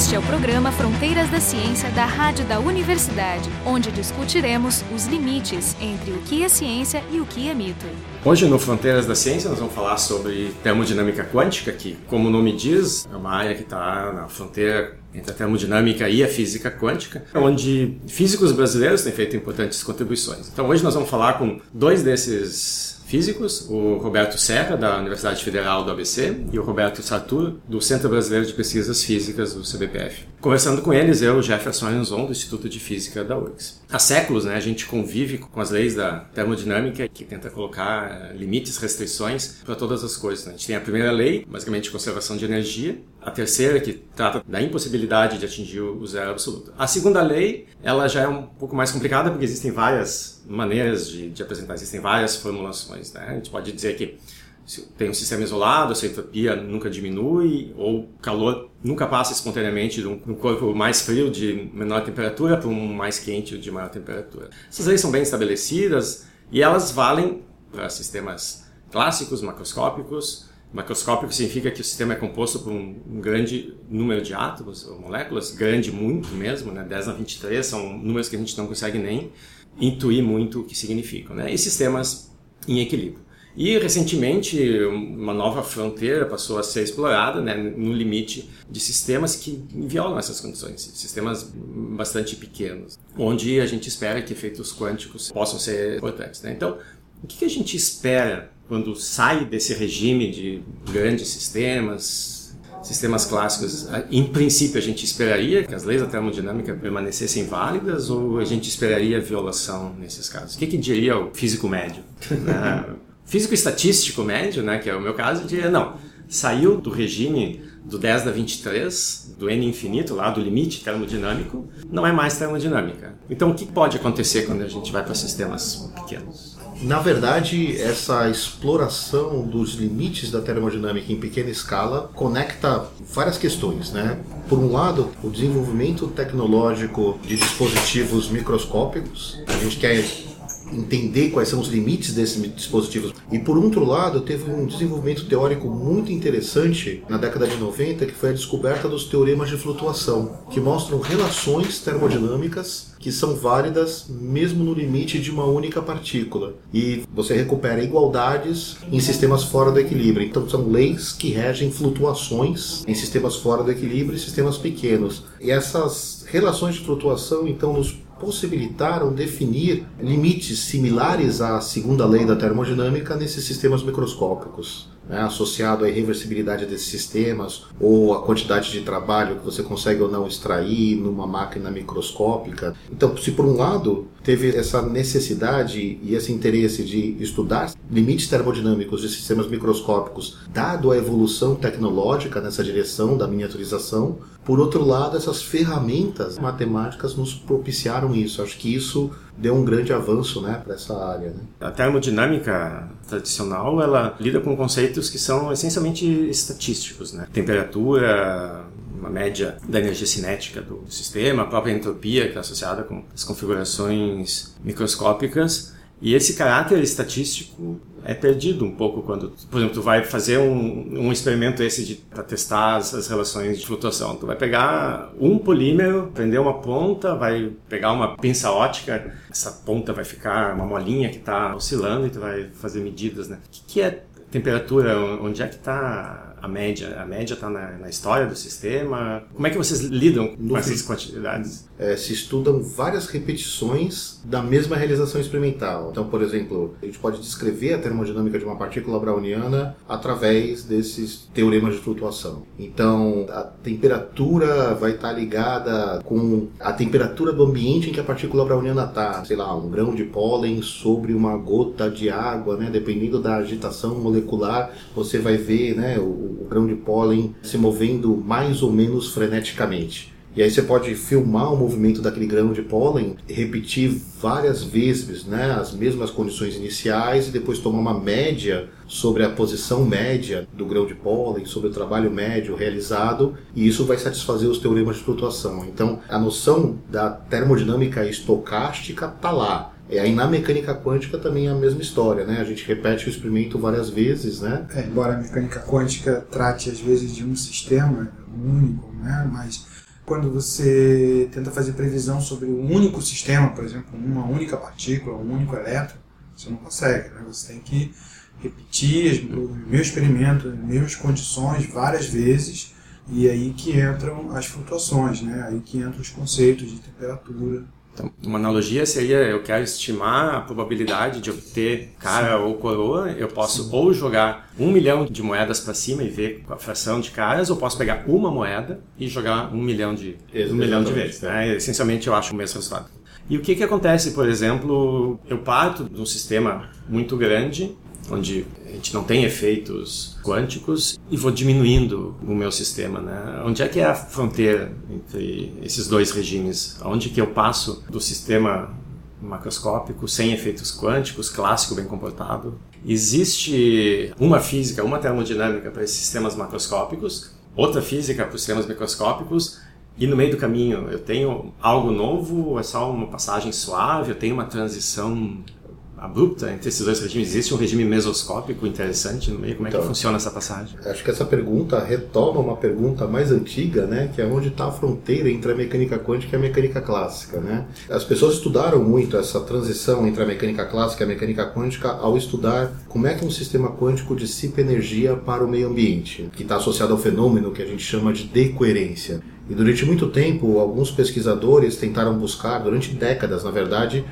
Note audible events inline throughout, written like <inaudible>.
Este é o programa Fronteiras da Ciência da Rádio da Universidade, onde discutiremos os limites entre o que é ciência e o que é mito. Hoje no Fronteiras da Ciência nós vamos falar sobre termodinâmica quântica, que, como o nome diz, é uma área que está na fronteira entre a termodinâmica e a física quântica, onde físicos brasileiros têm feito importantes contribuições. Então hoje nós vamos falar com dois desses físicos, o Roberto Serra, da Universidade Federal do ABC, e o Roberto Sartur, do Centro Brasileiro de Pesquisas Físicas, do CBPF. Conversando com eles, eu, Jefferson Arenzon, do Instituto de Física da URGS. Há séculos, né, a gente convive com as leis da termodinâmica, que tenta colocar eh, limites, restrições para todas as coisas. Né? A gente tem a primeira lei, basicamente de conservação de energia, a terceira, que trata da impossibilidade de atingir o zero absoluto. A segunda lei, ela já é um pouco mais complicada, porque existem várias maneiras de, de apresentar, existem várias formulações. Né? A gente pode dizer que tem um sistema isolado, essa entropia nunca diminui, ou calor nunca passa espontaneamente de um, corpo mais frio de menor temperatura para um mais quente de maior temperatura. Essas leis são bem estabelecidas e elas valem para sistemas clássicos, macroscópicos, Macroscópico significa que o sistema é composto por um grande número de átomos ou moléculas, grande muito mesmo, né? 10 a 23 são números que a gente não consegue nem intuir muito o que significam, né? E sistemas em equilíbrio. E recentemente uma nova fronteira passou a ser explorada né, no limite de sistemas que violam essas condições, sistemas bastante pequenos, onde a gente espera que efeitos quânticos possam ser importantes. Né? Então, o que a gente espera quando sai desse regime de grandes sistemas, sistemas clássicos, em princípio a gente esperaria que as leis da termodinâmica permanecessem válidas ou a gente esperaria violação nesses casos? O que, que diria o físico médio? Né? <laughs> físico estatístico médio, né, que é o meu caso, diria não, saiu do regime do 10 da 23, do N infinito, lá do limite termodinâmico, não é mais termodinâmica. Então o que pode acontecer quando a gente vai para sistemas pequenos? Na verdade, essa exploração dos limites da termodinâmica em pequena escala conecta várias questões, né? Por um lado, o desenvolvimento tecnológico de dispositivos microscópicos. A gente quer entender quais são os limites desses dispositivos. E por outro lado, teve um desenvolvimento teórico muito interessante na década de 90, que foi a descoberta dos teoremas de flutuação, que mostram relações termodinâmicas que são válidas mesmo no limite de uma única partícula. E você recupera igualdades em sistemas fora do equilíbrio. Então são leis que regem flutuações em sistemas fora do equilíbrio e sistemas pequenos. E essas relações de flutuação então nos possibilitaram definir limites similares à segunda lei da termodinâmica nesses sistemas microscópicos né, associado à irreversibilidade desses sistemas ou a quantidade de trabalho que você consegue ou não extrair numa máquina microscópica. Então, se por um lado teve essa necessidade e esse interesse de estudar limites termodinâmicos de sistemas microscópicos, dado a evolução tecnológica nessa direção da miniaturização, por outro lado, essas ferramentas matemáticas nos propiciaram isso. Acho que isso deu um grande avanço né, para essa área. Né? A termodinâmica tradicional ela lida com conceitos que são essencialmente estatísticos, né? Temperatura, uma média da energia cinética do sistema, a própria entropia que está associada com as configurações microscópicas e esse caráter estatístico é perdido um pouco quando, por exemplo, tu vai fazer um, um experimento esse para testar as, as, relações de flutuação. Tu vai pegar um polímero, prender uma ponta, vai pegar uma pinça ótica, essa ponta vai ficar uma molinha que está oscilando e tu vai fazer medidas, né? O que, que é temperatura? Onde é que está a média? A média está na, na, história do sistema? Como é que vocês lidam com essas quantidades? É, se estudam várias repetições da mesma realização experimental. Então, por exemplo, a gente pode descrever a termodinâmica de uma partícula browniana através desses teoremas de flutuação. Então, a temperatura vai estar ligada com a temperatura do ambiente em que a partícula browniana está. Sei lá, um grão de pólen sobre uma gota de água, né? Dependendo da agitação molecular, você vai ver, né? O, o grão de pólen se movendo mais ou menos freneticamente. E aí você pode filmar o movimento daquele grão de pólen, repetir várias vezes né, as mesmas condições iniciais e depois tomar uma média sobre a posição média do grão de pólen, sobre o trabalho médio realizado, e isso vai satisfazer os teoremas de flutuação. Então, a noção da termodinâmica estocástica está lá. E aí na mecânica quântica também é a mesma história, né? A gente repete o experimento várias vezes, né? É, embora a mecânica quântica trate às vezes de um sistema único, né? Mas quando você tenta fazer previsão sobre um único sistema, por exemplo, uma única partícula, um único elétron, você não consegue. Né? Você tem que repetir o meu experimento, as mesmas condições várias vezes, e aí que entram as flutuações, né? aí que entram os conceitos de temperatura. Então, uma analogia seria, eu quero estimar a probabilidade de obter cara Sim. ou coroa, eu posso Sim. ou jogar um milhão de moedas para cima e ver a fração de caras, ou posso pegar uma moeda e jogar um milhão de, um milhão de vezes. Né? Essencialmente, eu acho o mesmo resultado. E o que, que acontece, por exemplo, eu parto de um sistema muito grande onde a gente não tem efeitos quânticos e vou diminuindo o meu sistema, né? Onde é que é a fronteira entre esses dois regimes? Onde que eu passo do sistema macroscópico sem efeitos quânticos, clássico bem comportado? Existe uma física, uma termodinâmica para esses sistemas macroscópicos, outra física para os sistemas microscópicos e no meio do caminho eu tenho algo novo, é só uma passagem suave, eu tenho uma transição abrupta entre esses dois regimes? Existe um regime mesoscópico interessante no meio? Como é então, que funciona essa passagem? Acho que essa pergunta retoma uma pergunta mais antiga, né? Que é onde está a fronteira entre a mecânica quântica e a mecânica clássica, né? As pessoas estudaram muito essa transição entre a mecânica clássica e a mecânica quântica ao estudar como é que um sistema quântico dissipa energia para o meio ambiente, que está associado ao fenômeno que a gente chama de decoerência. E durante muito tempo, alguns pesquisadores tentaram buscar, durante décadas, na verdade,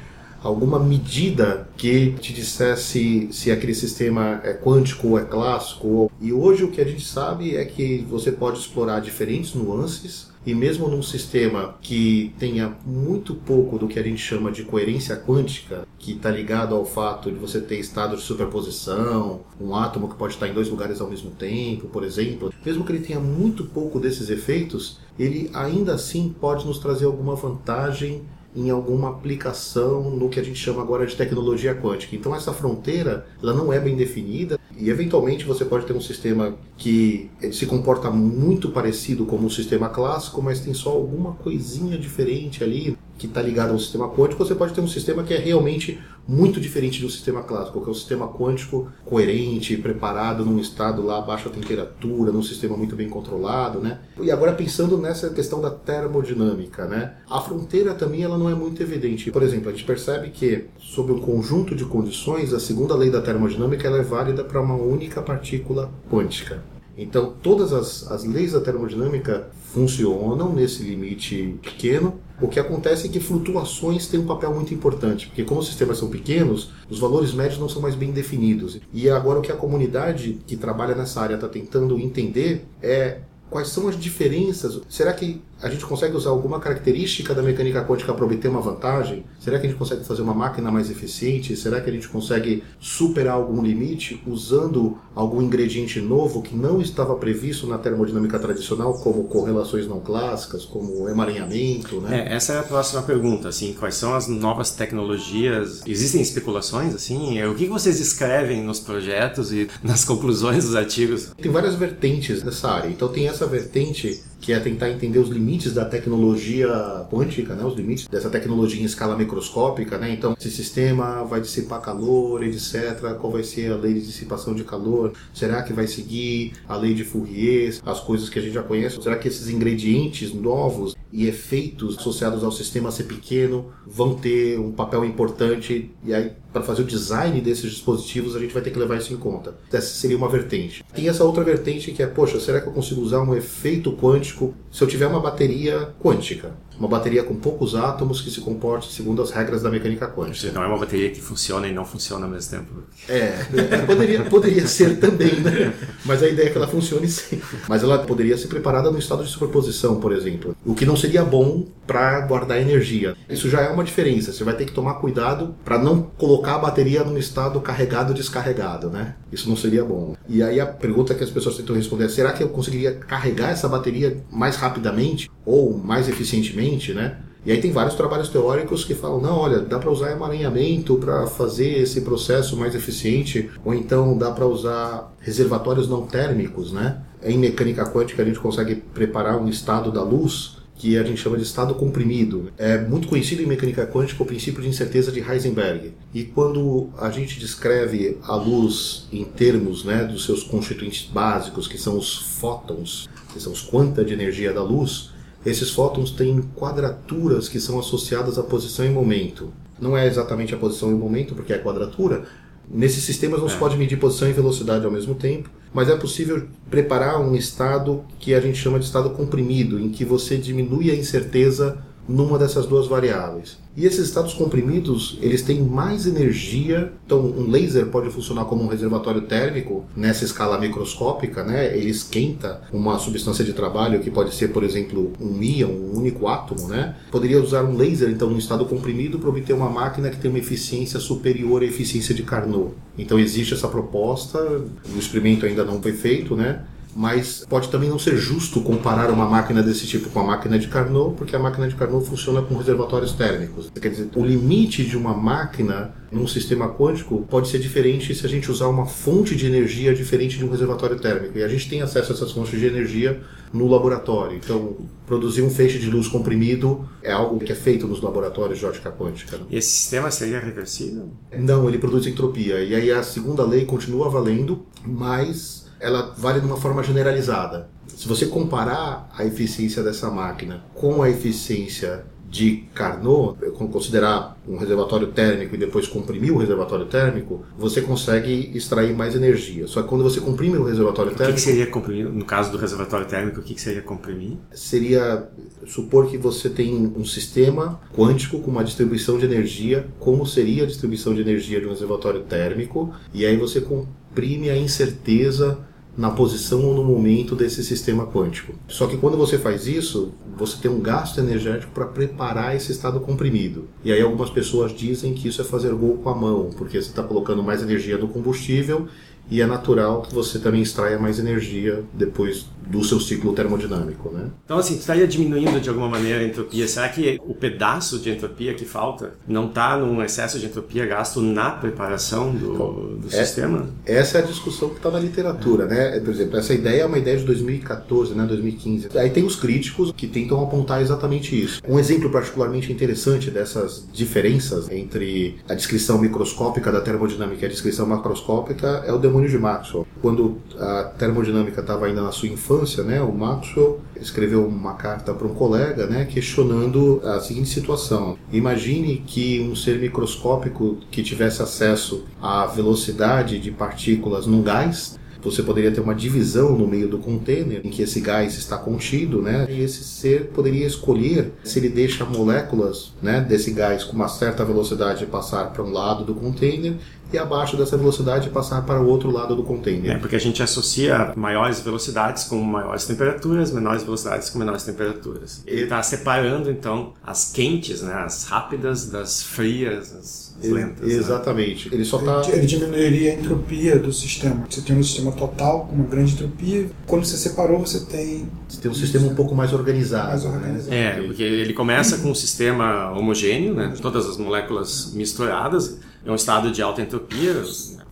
alguma medida que te dissesse se aquele sistema é quântico ou é clássico. E hoje o que a gente sabe é que você pode explorar diferentes nuances e mesmo num sistema que tenha muito pouco do que a gente chama de coerência quântica, que está ligado ao fato de você ter estado de superposição, um átomo que pode estar em dois lugares ao mesmo tempo, por exemplo, mesmo que ele tenha muito pouco desses efeitos, ele ainda assim pode nos trazer alguma vantagem em alguma aplicação no que a gente chama agora de tecnologia quântica. Então essa fronteira ela não é bem definida e eventualmente você pode ter um sistema que se comporta muito parecido como o sistema clássico, mas tem só alguma coisinha diferente ali que está ligado ao sistema quântico, você pode ter um sistema que é realmente muito diferente do sistema clássico, que é um sistema quântico coerente, preparado num estado lá a baixa temperatura, num sistema muito bem controlado, né? E agora pensando nessa questão da termodinâmica, né? A fronteira também ela não é muito evidente. Por exemplo, a gente percebe que sob um conjunto de condições, a segunda lei da termodinâmica ela é válida para uma única partícula quântica. Então, todas as, as leis da termodinâmica funcionam nesse limite pequeno. O que acontece é que flutuações têm um papel muito importante, porque como os sistemas são pequenos, os valores médios não são mais bem definidos. E agora o que a comunidade que trabalha nessa área está tentando entender é quais são as diferenças. Será que a gente consegue usar alguma característica da mecânica quântica para obter uma vantagem? Será que a gente consegue fazer uma máquina mais eficiente? Será que a gente consegue superar algum limite usando algum ingrediente novo que não estava previsto na termodinâmica tradicional, como correlações não clássicas, como emaranhamento? Né? É, essa é a próxima pergunta. Assim, quais são as novas tecnologias? Existem especulações? Assim, o que vocês escrevem nos projetos e nas <laughs> conclusões dos artigos? Tem várias vertentes nessa área. Então tem essa vertente que é tentar entender os limites da tecnologia quântica, né, os limites dessa tecnologia em escala microscópica, né? Então, esse sistema vai dissipar calor, etc. Qual vai ser a lei de dissipação de calor? Será que vai seguir a lei de Fourier, as coisas que a gente já conhece? Será que esses ingredientes novos e efeitos associados ao sistema ser pequeno vão ter um papel importante e aí para fazer o design desses dispositivos a gente vai ter que levar isso em conta. Essa seria uma vertente. Tem essa outra vertente que é, poxa, será que eu consigo usar um efeito quântico se eu tiver uma bateria quântica? Uma bateria com poucos átomos que se comporte segundo as regras da mecânica quântica. Não é uma bateria que funciona e não funciona ao mesmo tempo. É, é poderia, poderia ser também, né? Mas a ideia é que ela funcione sim. Mas ela poderia ser preparada no estado de superposição, por exemplo. O que não seria bom para guardar energia. Isso já é uma diferença. Você vai ter que tomar cuidado para não colocar a bateria num estado carregado descarregado, né? Isso não seria bom. E aí a pergunta que as pessoas tentam responder é: será que eu conseguiria carregar essa bateria mais rapidamente ou mais eficientemente? Né? E aí tem vários trabalhos teóricos que falam, não, olha, dá para usar emaranhamento para fazer esse processo mais eficiente, ou então dá para usar reservatórios não térmicos, né? Em mecânica quântica a gente consegue preparar um estado da luz que a gente chama de estado comprimido. É muito conhecido em mecânica quântica o princípio de incerteza de Heisenberg. E quando a gente descreve a luz em termos né, dos seus constituintes básicos, que são os fótons, que são os quanta de energia da luz, esses fótons têm quadraturas que são associadas à posição e momento. Não é exatamente a posição e momento, porque é quadratura. Nesses sistemas não é. se pode medir posição e velocidade ao mesmo tempo, mas é possível preparar um estado que a gente chama de estado comprimido, em que você diminui a incerteza numa dessas duas variáveis. E esses estados comprimidos, eles têm mais energia, então um laser pode funcionar como um reservatório térmico nessa escala microscópica, né? Ele esquenta uma substância de trabalho que pode ser, por exemplo, um íon, um único átomo, né? Poderia usar um laser então no estado comprimido para obter uma máquina que tem uma eficiência superior à eficiência de Carnot. Então existe essa proposta, o experimento ainda não foi feito, né? Mas pode também não ser justo comparar uma máquina desse tipo com a máquina de Carnot, porque a máquina de Carnot funciona com reservatórios térmicos. Quer dizer, o limite de uma máquina num sistema quântico pode ser diferente se a gente usar uma fonte de energia diferente de um reservatório térmico. E a gente tem acesso a essas fontes de energia no laboratório. Então, produzir um feixe de luz comprimido é algo que é feito nos laboratórios de ótica quântica. Né? E esse sistema seria reversível? Não, ele produz entropia. E aí a segunda lei continua valendo, mas ela vale de uma forma generalizada. Se você comparar a eficiência dessa máquina com a eficiência de Carnot, considerar um reservatório térmico e depois comprimir o reservatório térmico, você consegue extrair mais energia. Só que quando você comprime o reservatório térmico... O que, seria comprimir? No caso do reservatório térmico, o que seria comprimir? Seria supor que você tem um sistema quântico com uma distribuição de energia, como seria a distribuição de energia de um reservatório térmico, e aí você comprime a incerteza na posição ou no momento desse sistema quântico. Só que quando você faz isso, você tem um gasto energético para preparar esse estado comprimido. E aí algumas pessoas dizem que isso é fazer gol com a mão, porque você está colocando mais energia no combustível e é natural que você também extraia mais energia depois do seu ciclo termodinâmico, né? Então, assim, estaria diminuindo de alguma maneira a entropia. Será que o pedaço de entropia que falta não está num excesso de entropia gasto na preparação do, então, do é, sistema? Essa é a discussão que está na literatura, né? Por exemplo, essa ideia é uma ideia de 2014, né? 2015. Aí tem os críticos que tentam apontar exatamente isso. Um exemplo particularmente interessante dessas diferenças entre a descrição microscópica da termodinâmica e a descrição macroscópica é o demônio de Maxwell. Quando a termodinâmica estava ainda na sua infância, né, o Maxwell escreveu uma carta para um colega, né, questionando a seguinte situação: imagine que um ser microscópico que tivesse acesso à velocidade de partículas num gás você poderia ter uma divisão no meio do container em que esse gás está contido, né? E esse ser poderia escolher se ele deixa moléculas, né, desse gás com uma certa velocidade passar para um lado do container e abaixo dessa velocidade passar para o outro lado do container. É porque a gente associa maiores velocidades com maiores temperaturas, menores velocidades com menores temperaturas. Ele está separando então as quentes, né, as rápidas das frias, as lentas. Né? Exatamente. Né? Ele só está. Ele diminuiria a entropia do sistema. Você tem um sistema total com uma grande entropia. Quando você separou, você tem. Você tem um sistema um pouco mais organizado. Mais organizado. Né? É, porque ele começa com um sistema homogêneo, né? Todas as moléculas misturadas é um estado de alta entropia.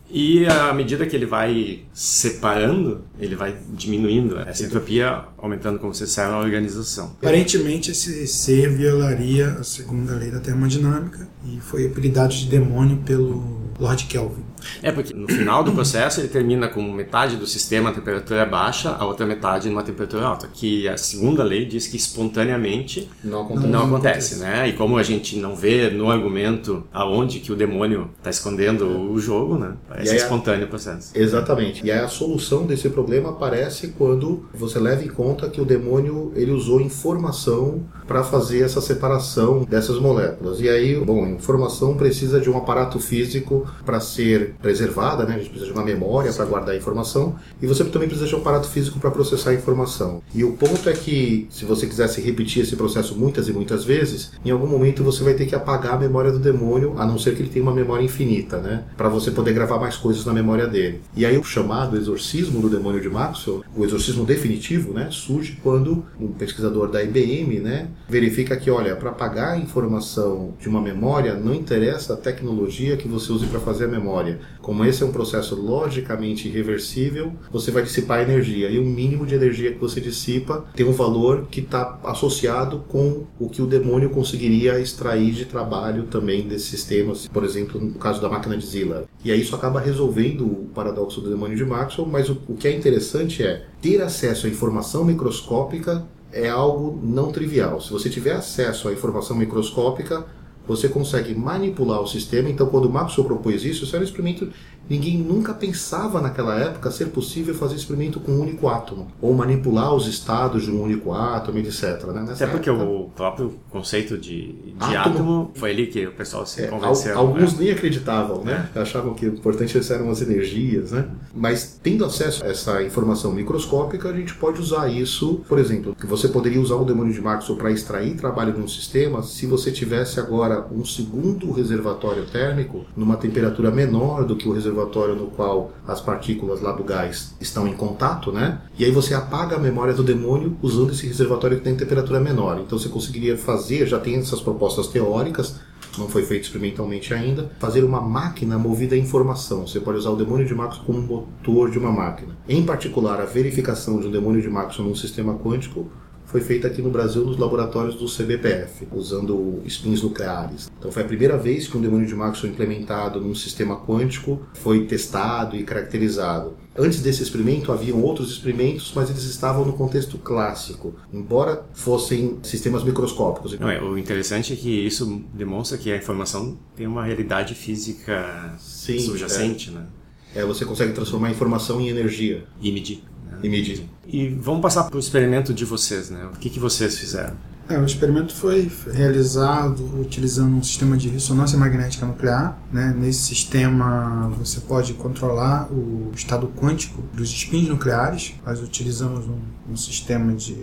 E à medida que ele vai separando, ele vai diminuindo essa entropia, aumentando, como você disseram, a organização. Aparentemente, esse ser violaria a segunda lei da termodinâmica e foi apelidado de demônio pelo Lord Kelvin. É, porque no final do processo ele termina com metade do sistema a temperatura baixa, a outra metade numa temperatura alta, que a segunda lei diz que espontaneamente não acontece, não acontece né? E como a gente não vê no argumento aonde que o demônio está escondendo o jogo, né? Parece aí, espontâneo o processo. Exatamente. E aí a solução desse problema aparece quando você leva em conta que o demônio ele usou informação para fazer essa separação dessas moléculas. E aí, bom, informação precisa de um aparato físico para ser preservada, né? A gente precisa de uma memória para guardar a informação e você também precisa de um aparato físico para processar a informação. E o ponto é que se você quisesse repetir esse processo muitas e muitas vezes, em algum momento você vai ter que apagar a memória do demônio, a não ser que ele tenha uma memória infinita, né? Para você poder gravar mais coisas na memória dele. E aí o chamado exorcismo do demônio de Maxwell, o exorcismo definitivo, né, surge quando um pesquisador da IBM, né, verifica que, olha, para apagar a informação de uma memória não interessa a tecnologia que você use para fazer a memória. Como esse é um processo logicamente irreversível, você vai dissipar energia e o mínimo de energia que você dissipa tem um valor que está associado com o que o demônio conseguiria extrair de trabalho também desses sistemas, por exemplo, no caso da máquina de Zilla. E aí isso acaba resolvendo o paradoxo do demônio de Maxwell, mas o, o que é interessante é ter acesso à informação microscópica é algo não trivial. Se você tiver acesso à informação microscópica, você consegue manipular o sistema. Então, quando o Maxwell propôs isso, isso era um experimento Ninguém nunca pensava naquela época ser possível fazer experimento com um único átomo, ou manipular os estados de um único átomo, etc. Né? Nessa Até porque época, o próprio conceito de, de átomo, átomo, foi ali que o pessoal se é, convenceu. Alguns né? nem acreditavam, né? É. Achavam que o importante eram as energias, né? Mas tendo acesso a essa informação microscópica, a gente pode usar isso, por exemplo, que você poderia usar o demônio de Maxwell para extrair trabalho de um sistema se você tivesse agora um segundo reservatório térmico numa temperatura menor do que o reservatório no qual as partículas lá do gás estão em contato, né? E aí você apaga a memória do demônio usando esse reservatório que tem temperatura menor. Então você conseguiria fazer, já tem essas propostas teóricas, não foi feito experimentalmente ainda, fazer uma máquina movida a informação. Você pode usar o demônio de Maxwell como motor de uma máquina. Em particular, a verificação de um demônio de Maxwell num sistema quântico foi feita aqui no Brasil nos laboratórios do CBPF, usando spins nucleares. Então foi a primeira vez que um demônio de Maxwell implementado num sistema quântico foi testado e caracterizado. Antes desse experimento haviam outros experimentos, mas eles estavam no contexto clássico, embora fossem sistemas microscópicos. Não, é, o interessante é que isso demonstra que a informação tem uma realidade física Sim, subjacente, é. né? É, você consegue transformar a informação em energia. E medir e medir. E vamos passar para o experimento de vocês, né? O que, que vocês fizeram? É, o experimento foi realizado utilizando um sistema de ressonância magnética nuclear. Né? Nesse sistema você pode controlar o estado quântico dos spins nucleares. Nós utilizamos um, um sistema de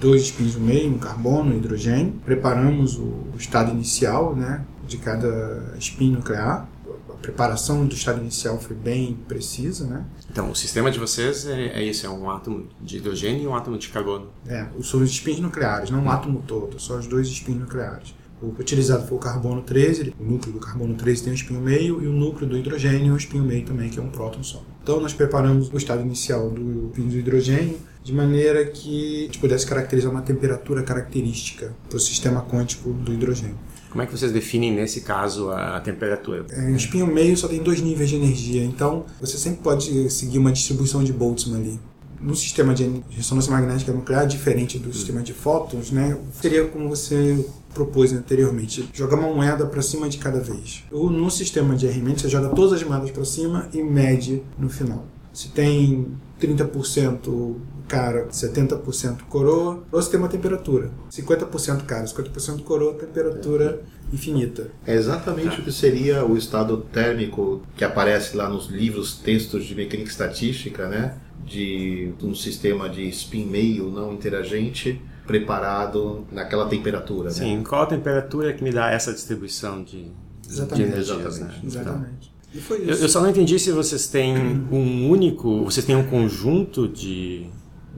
dois spins no meio, um carbono e um hidrogênio. Preparamos o, o estado inicial né, de cada spin nuclear preparação do estado inicial foi bem precisa, né? Então, o sistema de vocês é, é isso, é um átomo de hidrogênio e um átomo de carbono. É, são os espinhos nucleares, não o átomo todo, só os dois espinhos nucleares. O utilizado foi o carbono 13, o núcleo do carbono 13 tem um espinho meio e o núcleo do hidrogênio é um espinho meio também, que é um próton só. Então nós preparamos o estado inicial do espinho do hidrogênio de maneira que a gente pudesse caracterizar uma temperatura característica para o sistema quântico do hidrogênio. Como é que vocês definem, nesse caso, a temperatura? É, o espinho meio só tem dois níveis de energia, então você sempre pode seguir uma distribuição de Boltzmann ali. No sistema de ressonância magnética nuclear, diferente do hum. sistema de fótons, né, seria como você propôs anteriormente, jogar uma moeda para cima de cada vez. Ou no sistema de RMN, você joga todas as moedas para cima e mede no final. Se tem 30% cara, 70% coroa, ou você tem uma temperatura. 50% cara, 50% coroa, temperatura infinita. É exatamente o que seria o estado térmico que aparece lá nos livros, textos de mecânica estatística, né? De um sistema de spin meio não interagente preparado naquela temperatura. Né? Sim, né? qual a temperatura que me dá essa distribuição de, exatamente, de energias? Exatamente. Né? exatamente. Então, eu, eu, só não entendi se vocês têm um único, vocês têm um conjunto de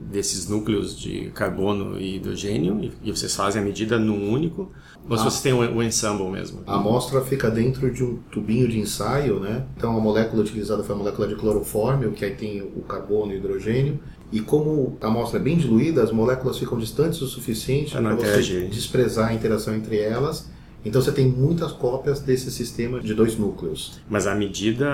desses núcleos de carbono e hidrogênio e, vocês fazem a medida num único ou se vocês têm o, o ensemble mesmo? A amostra fica dentro de um tubinho de ensaio, né? Então a molécula utilizada foi a molécula de clorofórmio, que aí tem o carbono e o hidrogênio. E como a amostra é bem diluída, as moléculas ficam distantes o suficiente para você desprezar a interação entre elas então você tem muitas cópias desse sistema de dois núcleos. Mas a medida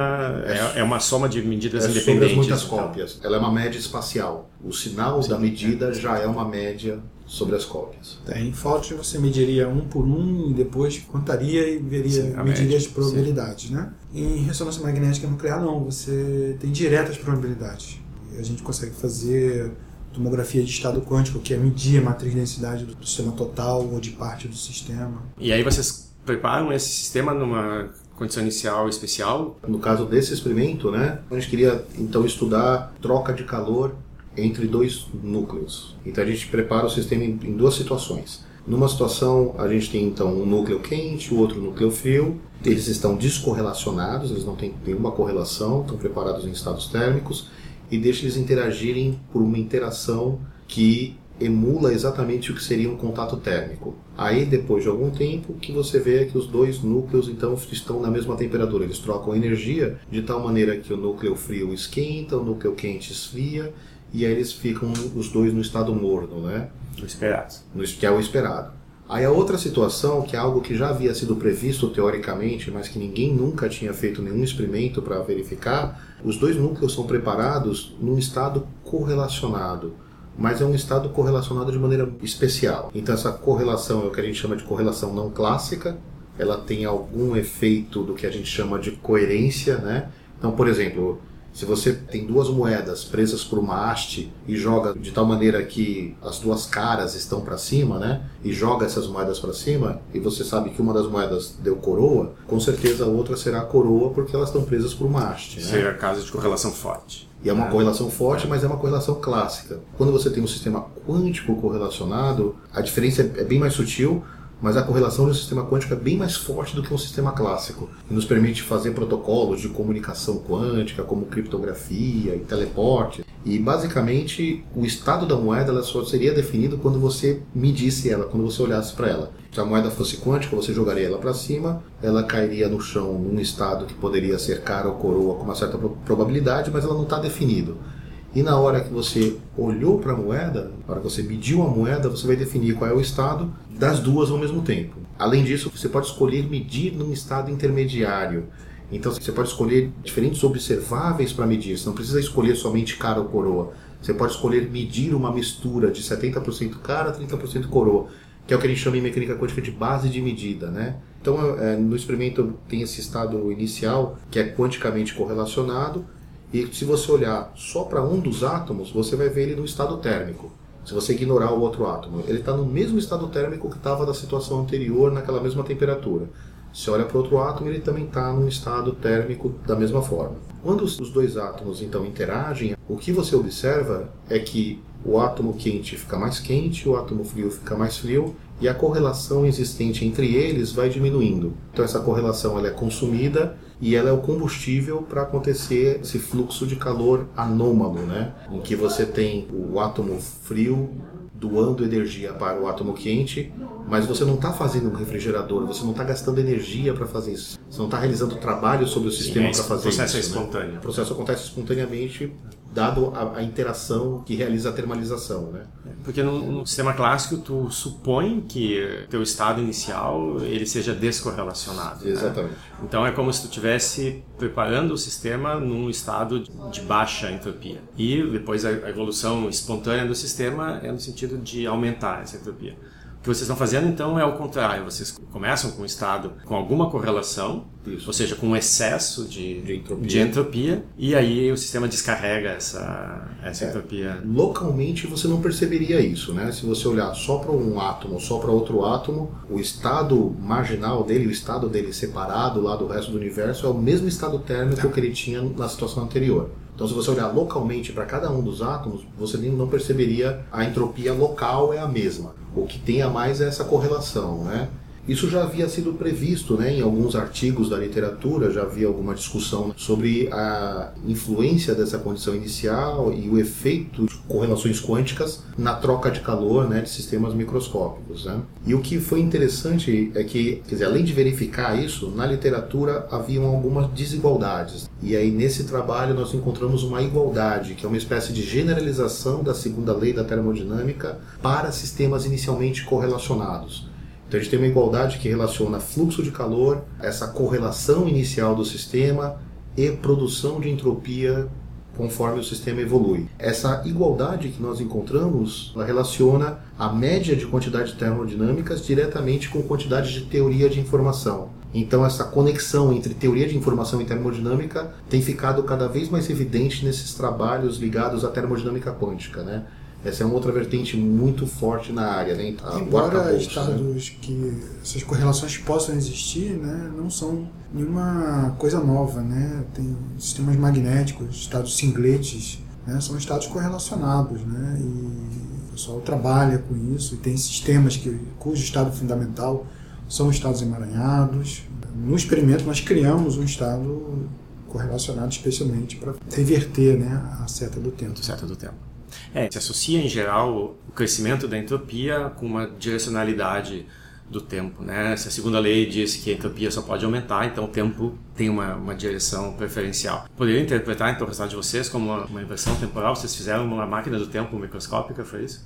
é, é uma soma de medidas é independentes. Sobre muitas então. cópias. Ela é uma média espacial. O sinal Sim, da medida é. já é uma média sobre as cópias. Em Fault você mediria um por um e depois contaria e veria Sim, mediria as probabilidades, Sim. né? Em ressonância magnética nuclear não, você tem diretas probabilidades. E a gente consegue fazer tomografia de estado quântico, que é medir a matriz de densidade do sistema total ou de parte do sistema. E aí vocês preparam esse sistema numa condição inicial especial? No caso desse experimento, né, a gente queria então estudar troca de calor entre dois núcleos. Então a gente prepara o sistema em, em duas situações. Numa situação, a gente tem então um núcleo quente, o outro núcleo frio. Eles estão descorrelacionados, eles não têm nenhuma correlação, estão preparados em estados térmicos e deixa eles interagirem por uma interação que emula exatamente o que seria um contato térmico. Aí, depois de algum tempo, que você vê que os dois núcleos então estão na mesma temperatura, eles trocam energia de tal maneira que o núcleo frio esquenta, o núcleo quente esfria, e aí eles ficam os dois no estado morno, né? O esperado. No, que é o esperado. Aí a outra situação, que é algo que já havia sido previsto teoricamente, mas que ninguém nunca tinha feito nenhum experimento para verificar, os dois núcleos são preparados num estado correlacionado. mas é um estado correlacionado de maneira especial. Então essa correlação é o que a gente chama de correlação não clássica, ela tem algum efeito do que a gente chama de coerência, né? Então, por exemplo, se você tem duas moedas presas por uma haste e joga de tal maneira que as duas caras estão para cima, né? E joga essas moedas para cima, e você sabe que uma das moedas deu coroa, com certeza a outra será coroa porque elas estão presas por uma haste. Né? Seria caso de correlação forte. E é uma correlação forte, mas é uma correlação clássica. Quando você tem um sistema quântico correlacionado, a diferença é bem mais sutil, mas a correlação de um sistema quântico é bem mais forte do que um sistema clássico e nos permite fazer protocolos de comunicação quântica, como criptografia e teleporte. E basicamente o estado da moeda ela só seria definido quando você medisse ela, quando você olhasse para ela. Se a moeda fosse quântica, você jogaria ela para cima, ela cairia no chão num estado que poderia ser cara ou coroa com uma certa probabilidade, mas ela não está definido. E na hora que você olhou para a moeda, na hora que você mediu a moeda, você vai definir qual é o estado das duas ao mesmo tempo. Além disso, você pode escolher medir num estado intermediário. Então você pode escolher diferentes observáveis para medir. Você não precisa escolher somente cara ou coroa. Você pode escolher medir uma mistura de 70% cara, 30% coroa, que é o que a gente chama em mecânica quântica de base de medida, né? Então, é, no experimento tem esse estado inicial que é quanticamente correlacionado e se você olhar só para um dos átomos, você vai ver ele no estado térmico. Se você ignorar o outro átomo, ele está no mesmo estado térmico que estava da situação anterior, naquela mesma temperatura. Se olha para outro átomo, ele também está num estado térmico da mesma forma. Quando os dois átomos então interagem, o que você observa é que o átomo quente fica mais quente, o átomo frio fica mais frio, e a correlação existente entre eles vai diminuindo. Então essa correlação ela é consumida e ela é o combustível para acontecer esse fluxo de calor anômalo, né? Em que você tem o átomo frio doando energia para o átomo quente, mas você não está fazendo um refrigerador, você não está gastando energia para fazer isso. Você não está realizando trabalho sobre o sistema para fazer isso. O processo é espontâneo. Né? O processo acontece espontaneamente dado a, a, interação que realiza a termalização, né? Porque no, no, sistema clássico tu supõe que teu estado inicial ele seja descorrelacionado. Né? Exatamente. Né? Então é como se tu estivesse preparando o sistema num estado de baixa entropia. E depois a, a evolução espontânea do sistema é no sentido de aumentar essa entropia. O que vocês estão fazendo então é o contrário. Vocês começam com um estado com alguma correlação, Isso. ou seja, com um excesso de, de, entropia. de, entropia. e aí o sistema descarrega essa, essa é. entropia. Localmente você não perceberia isso, né? Se você olhar só para um átomo, só para outro átomo, o estado marginal dele, o estado dele separado lá do resto do universo é o mesmo estado térmico que ele tinha na situação anterior. Então, se você olhar localmente para cada um dos átomos, você não perceberia a entropia local é a mesma. O que tem a mais é essa correlação, né? Isso já havia sido previsto né, em alguns artigos da literatura, já havia alguma discussão sobre a influência dessa condição inicial e o efeito de correlações quânticas na troca de calor né, de sistemas microscópicos. Né? E o que foi interessante é que, quer dizer, além de verificar isso, na literatura haviam algumas desigualdades. E aí, nesse trabalho, nós encontramos uma igualdade, que é uma espécie de generalização da segunda lei da termodinâmica para sistemas inicialmente correlacionados. Então a gente tem uma igualdade que relaciona fluxo de calor, essa correlação inicial do sistema e produção de entropia conforme o sistema evolui. Essa igualdade que nós encontramos, ela relaciona a média de quantidade termodinâmicas diretamente com quantidade de teoria de informação. Então essa conexão entre teoria de informação e termodinâmica tem ficado cada vez mais evidente nesses trabalhos ligados à termodinâmica quântica, né? Essa é uma outra vertente muito forte na área, né? A Embora né? estados né? que essas correlações possam existir, né, não são nenhuma coisa nova, né? Tem sistemas magnéticos, estados singletes, né? São estados correlacionados, né? E o pessoal trabalha com isso e tem sistemas que cujo estado fundamental são estados emaranhados. No experimento nós criamos um estado correlacionado especialmente para reverter, né, a seta do tempo. A seta do tempo. É, se associa em geral o crescimento da entropia com uma direcionalidade do tempo, né? Se a segunda lei diz que a entropia só pode aumentar, então o tempo tem uma, uma direção preferencial. Poderia interpretar então o resultado de vocês como uma, uma inversão temporal? Vocês fizeram uma máquina do tempo microscópica, foi isso?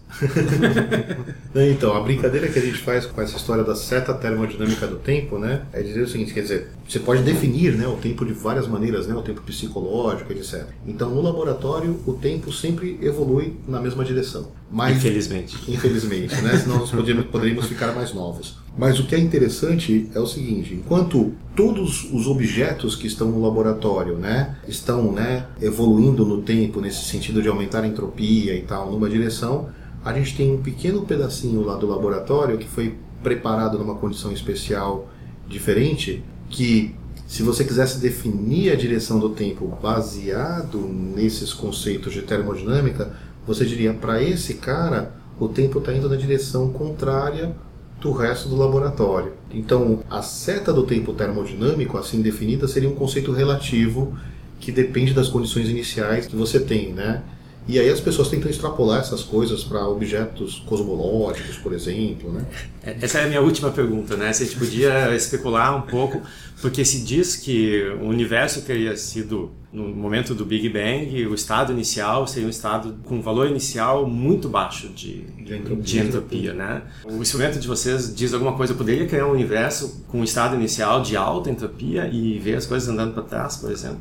<laughs> então, a brincadeira que a gente faz com essa história da seta termodinâmica do tempo, né, é dizer o seguinte, quer dizer, você pode definir, né, o tempo de várias maneiras, né, o tempo psicológico, etc. Então, no laboratório, o tempo sempre evolui na mesma direção. Mas, infelizmente. Infelizmente, né, senão nós poderíamos, poderíamos ficar mais novos. Mas o que é interessante é o seguinte: enquanto todos os objetos que estão no laboratório, né, estão, né, evoluindo no tempo nesse sentido de aumentar a entropia e tal, numa direção, a gente tem um pequeno pedacinho lá do laboratório que foi preparado numa condição especial diferente, que se você quisesse definir a direção do tempo baseado nesses conceitos de termodinâmica, você diria para esse cara o tempo está indo na direção contrária do resto do laboratório. Então, a seta do tempo termodinâmico, assim definida, seria um conceito relativo que depende das condições iniciais que você tem, né? E aí as pessoas tentam extrapolar essas coisas para objetos cosmológicos, por exemplo, né? É, essa é a minha última pergunta, né? Se a gente podia especular um pouco, porque se diz que o universo teria sido no momento do Big Bang, o estado inicial seria um estado com valor inicial muito baixo de, de, entropia, de entropia, né? O instrumento de vocês diz alguma coisa, poderia criar um universo com um estado inicial de alta entropia e ver as coisas andando para trás, por exemplo?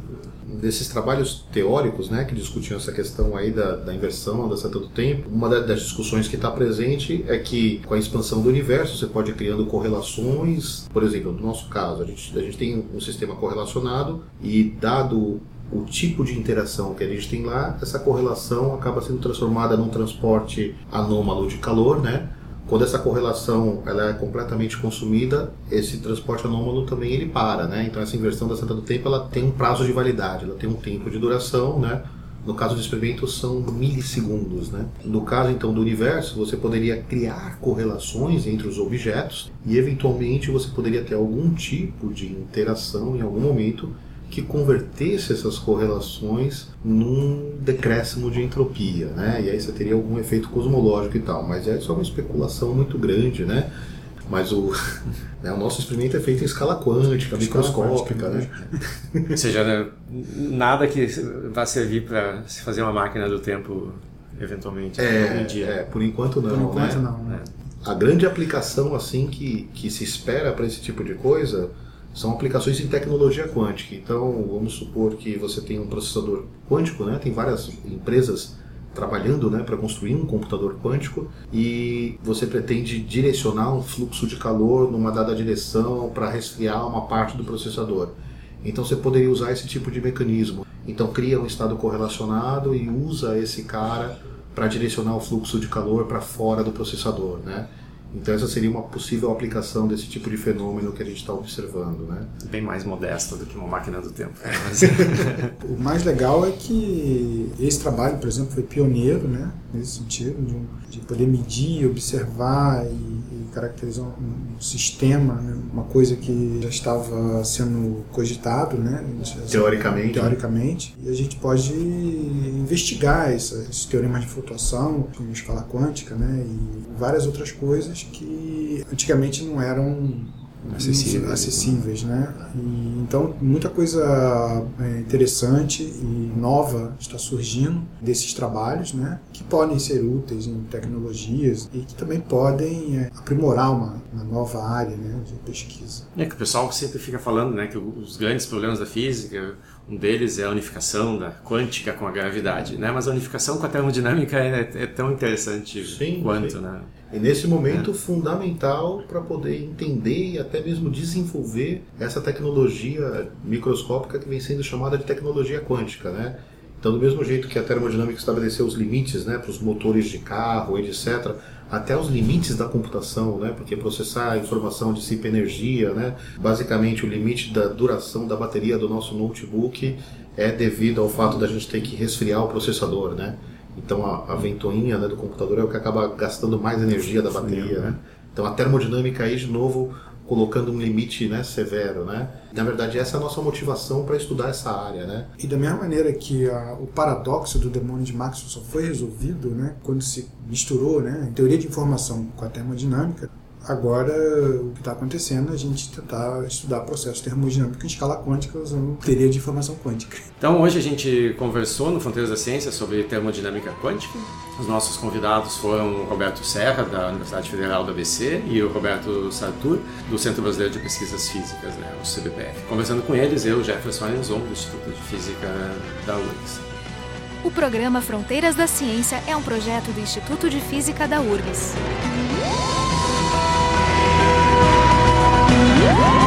Desses trabalhos teóricos né, que discutiam essa questão aí da, da inversão, da seta do tempo, uma das discussões que está presente é que com a expansão do universo você pode ir criando correlações, por exemplo, no nosso caso, a gente, a gente tem um sistema correlacionado e dado o tipo de interação que a gente tem lá, essa correlação acaba sendo transformada num transporte anômalo de calor, né? Quando essa correlação ela é completamente consumida, esse transporte anômalo também ele para, né? Então essa inversão da seta do tempo ela tem um prazo de validade, ela tem um tempo de duração, né? No caso do experimento são milissegundos, né? No caso então do universo, você poderia criar correlações entre os objetos e eventualmente você poderia ter algum tipo de interação em algum momento que convertesse essas correlações num decréscimo de entropia, né? E aí você teria algum efeito cosmológico e tal, mas é só uma especulação muito grande, né? Mas o, <laughs> né, o nosso experimento é feito em escala quântica, escala microscópica, né? <laughs> Ou seja, né, nada que vá servir para se fazer uma máquina do tempo eventualmente é, dia. É, por enquanto não. Por enquanto né? não. Né? A grande aplicação assim que, que se espera para esse tipo de coisa são aplicações em tecnologia quântica. Então, vamos supor que você tem um processador quântico, né? Tem várias empresas trabalhando né, para construir um computador quântico e você pretende direcionar um fluxo de calor numa dada direção para resfriar uma parte do processador. Então você poderia usar esse tipo de mecanismo. Então cria um estado correlacionado e usa esse cara para direcionar o fluxo de calor para fora do processador, né? Então essa seria uma possível aplicação desse tipo de fenômeno que a gente está observando, né? Bem mais modesta do que uma máquina do tempo. <laughs> o mais legal é que esse trabalho, por exemplo, foi pioneiro, né? Nesse sentido de, um, de poder medir, observar e caracterizar um, sistema, né? uma coisa que já estava sendo cogitado, né? teoricamente. Teoricamente. E a gente pode investigar esses teoremas de flutuação em escala quântica, né? E várias outras coisas que antigamente não eram acessíveis, acessíveis né? E, então, muita coisa é, interessante e nova está surgindo desses trabalhos, né? Que podem ser úteis em tecnologias e que também podem é, aprimorar uma, uma, nova área né, de pesquisa. É que o pessoal sempre fica falando né, que os grandes problemas da física, um deles é a unificação da quântica com a gravidade, né? Mas a unificação com a termodinâmica é, é tão interessante sim, quanto, sim. né? E nesse momento é. fundamental para poder entender e até mesmo desenvolver essa tecnologia microscópica que vem sendo chamada de tecnologia quântica, né? Então, do mesmo jeito que a termodinâmica estabeleceu os limites, né, para os motores de carro, etc., até os limites da computação, né? Porque processar a informação dissipa energia, né? Basicamente, o limite da duração da bateria do nosso notebook é devido ao fato da gente ter que resfriar o processador, né? Então a, a ventoinha né, do computador é o que acaba gastando mais energia da bateria, né? Então a termodinâmica aí de novo colocando um limite né, severo, né? Na verdade essa é a nossa motivação para estudar essa área, né? E da mesma maneira que a, o paradoxo do demônio de Maxwell só foi resolvido, né, quando se misturou, né, teoria de informação com a termodinâmica, Agora, o que está acontecendo é a gente tentar estudar processo termodinâmico em escala quântica usando teoria de informação quântica. Então, hoje a gente conversou no Fronteiras da Ciência sobre termodinâmica quântica. Os nossos convidados foram o Roberto Serra, da Universidade Federal do ABC, e o Roberto Sartur, do Centro Brasileiro de Pesquisas Físicas, né, o CBPF. Conversando com eles, eu, Jefferson Arenzon, do Instituto de Física da URGS. O programa Fronteiras da Ciência é um projeto do Instituto de Física da URGS. Yeah.